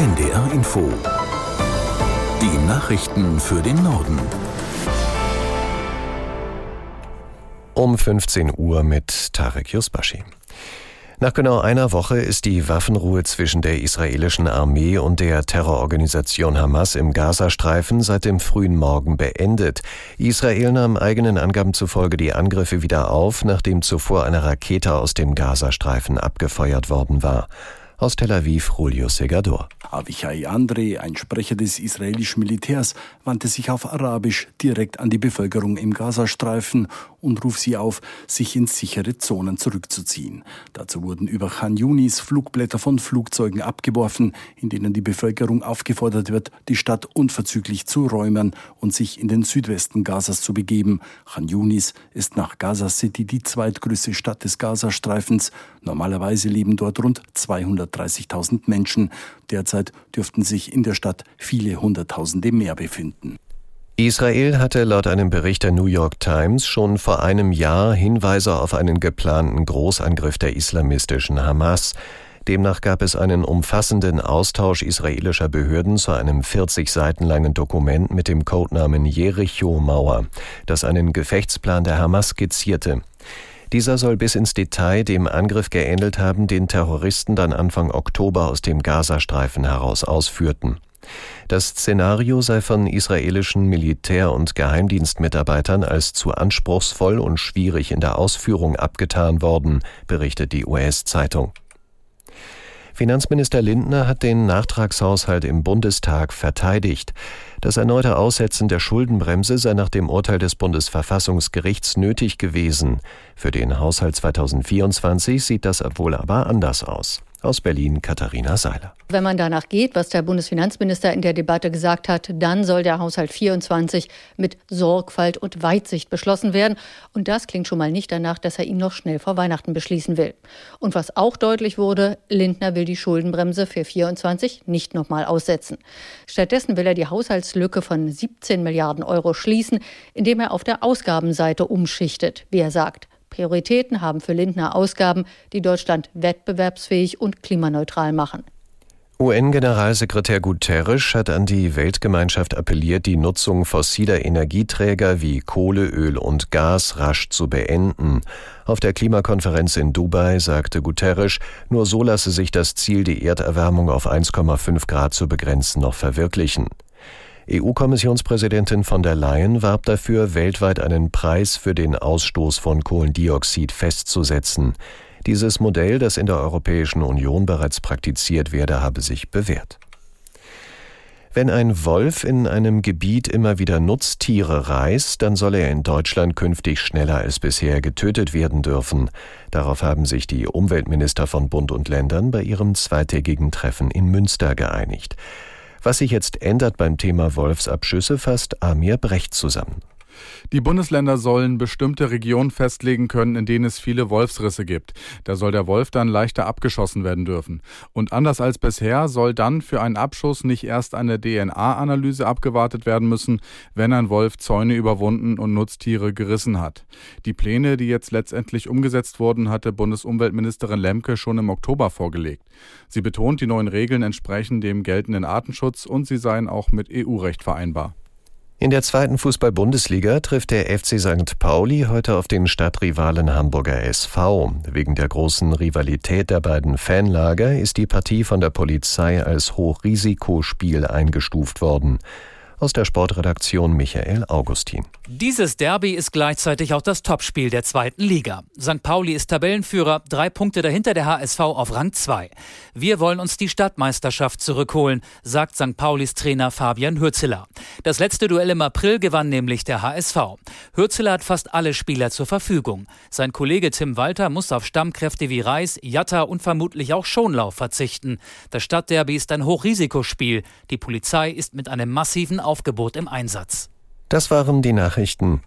NDR Info. Die Nachrichten für den Norden. Um 15 Uhr mit Tarek Yusbashi. Nach genau einer Woche ist die Waffenruhe zwischen der israelischen Armee und der Terrororganisation Hamas im Gazastreifen seit dem frühen Morgen beendet. Israel nahm eigenen Angaben zufolge die Angriffe wieder auf, nachdem zuvor eine Rakete aus dem Gazastreifen abgefeuert worden war. Aus Tel Aviv, Julio Segador. Avichai Andre, ein Sprecher des israelischen Militärs, wandte sich auf Arabisch direkt an die Bevölkerung im Gazastreifen und ruft sie auf, sich in sichere Zonen zurückzuziehen. Dazu wurden über Khan Yunis Flugblätter von Flugzeugen abgeworfen, in denen die Bevölkerung aufgefordert wird, die Stadt unverzüglich zu räumen und sich in den Südwesten Gazas zu begeben. Khan Yunis ist nach Gaza City die zweitgrößte Stadt des Gazastreifens. Normalerweise leben dort rund 200 130.000 Menschen. Derzeit dürften sich in der Stadt viele Hunderttausende mehr befinden. Israel hatte laut einem Bericht der New York Times schon vor einem Jahr Hinweise auf einen geplanten Großangriff der islamistischen Hamas. Demnach gab es einen umfassenden Austausch israelischer Behörden zu einem 40 Seiten langen Dokument mit dem Codenamen Jericho-Mauer, das einen Gefechtsplan der Hamas skizzierte. Dieser soll bis ins Detail dem Angriff geähnelt haben, den Terroristen dann Anfang Oktober aus dem Gazastreifen heraus ausführten. Das Szenario sei von israelischen Militär- und Geheimdienstmitarbeitern als zu anspruchsvoll und schwierig in der Ausführung abgetan worden, berichtet die US-Zeitung. Finanzminister Lindner hat den Nachtragshaushalt im Bundestag verteidigt. Das erneute Aussetzen der Schuldenbremse sei nach dem Urteil des Bundesverfassungsgerichts nötig gewesen. Für den Haushalt 2024 sieht das wohl aber anders aus. Aus Berlin Katharina Seiler. Wenn man danach geht, was der Bundesfinanzminister in der Debatte gesagt hat, dann soll der Haushalt 24 mit Sorgfalt und Weitsicht beschlossen werden. Und das klingt schon mal nicht danach, dass er ihn noch schnell vor Weihnachten beschließen will. Und was auch deutlich wurde, Lindner will die Schuldenbremse für 24 nicht nochmal aussetzen. Stattdessen will er die Haushaltslücke von 17 Milliarden Euro schließen, indem er auf der Ausgabenseite umschichtet, wie er sagt. Prioritäten haben für Lindner Ausgaben, die Deutschland wettbewerbsfähig und klimaneutral machen. UN-Generalsekretär Guterres hat an die Weltgemeinschaft appelliert, die Nutzung fossiler Energieträger wie Kohle, Öl und Gas rasch zu beenden. Auf der Klimakonferenz in Dubai sagte Guterres, nur so lasse sich das Ziel, die Erderwärmung auf 1,5 Grad zu begrenzen, noch verwirklichen. EU-Kommissionspräsidentin von der Leyen warb dafür, weltweit einen Preis für den Ausstoß von Kohlendioxid festzusetzen. Dieses Modell, das in der Europäischen Union bereits praktiziert werde, habe sich bewährt. Wenn ein Wolf in einem Gebiet immer wieder Nutztiere reißt, dann soll er in Deutschland künftig schneller als bisher getötet werden dürfen. Darauf haben sich die Umweltminister von Bund und Ländern bei ihrem zweitägigen Treffen in Münster geeinigt. Was sich jetzt ändert beim Thema Wolfsabschüsse, fasst Amir Brecht zusammen. Die Bundesländer sollen bestimmte Regionen festlegen können, in denen es viele Wolfsrisse gibt. Da soll der Wolf dann leichter abgeschossen werden dürfen. Und anders als bisher soll dann für einen Abschuss nicht erst eine DNA-Analyse abgewartet werden müssen, wenn ein Wolf Zäune überwunden und Nutztiere gerissen hat. Die Pläne, die jetzt letztendlich umgesetzt wurden, hatte Bundesumweltministerin Lemke schon im Oktober vorgelegt. Sie betont, die neuen Regeln entsprechen dem geltenden Artenschutz und sie seien auch mit EU-Recht vereinbar. In der zweiten Fußball-Bundesliga trifft der FC St. Pauli heute auf den Stadtrivalen Hamburger SV. Wegen der großen Rivalität der beiden Fanlager ist die Partie von der Polizei als Hochrisikospiel eingestuft worden. Aus der Sportredaktion Michael Augustin. Dieses Derby ist gleichzeitig auch das Topspiel der zweiten Liga. St. Pauli ist Tabellenführer, drei Punkte dahinter der HSV auf Rang 2. Wir wollen uns die Stadtmeisterschaft zurückholen, sagt St. Paulis Trainer Fabian Hürzeler. Das letzte Duell im April gewann nämlich der HSV. Hürzeler hat fast alle Spieler zur Verfügung. Sein Kollege Tim Walter muss auf Stammkräfte wie Reis, Jatta und vermutlich auch Schonlauf verzichten. Das Stadtderby ist ein Hochrisikospiel. Die Polizei ist mit einem massiven Aufgebot im Einsatz. Das waren die Nachrichten.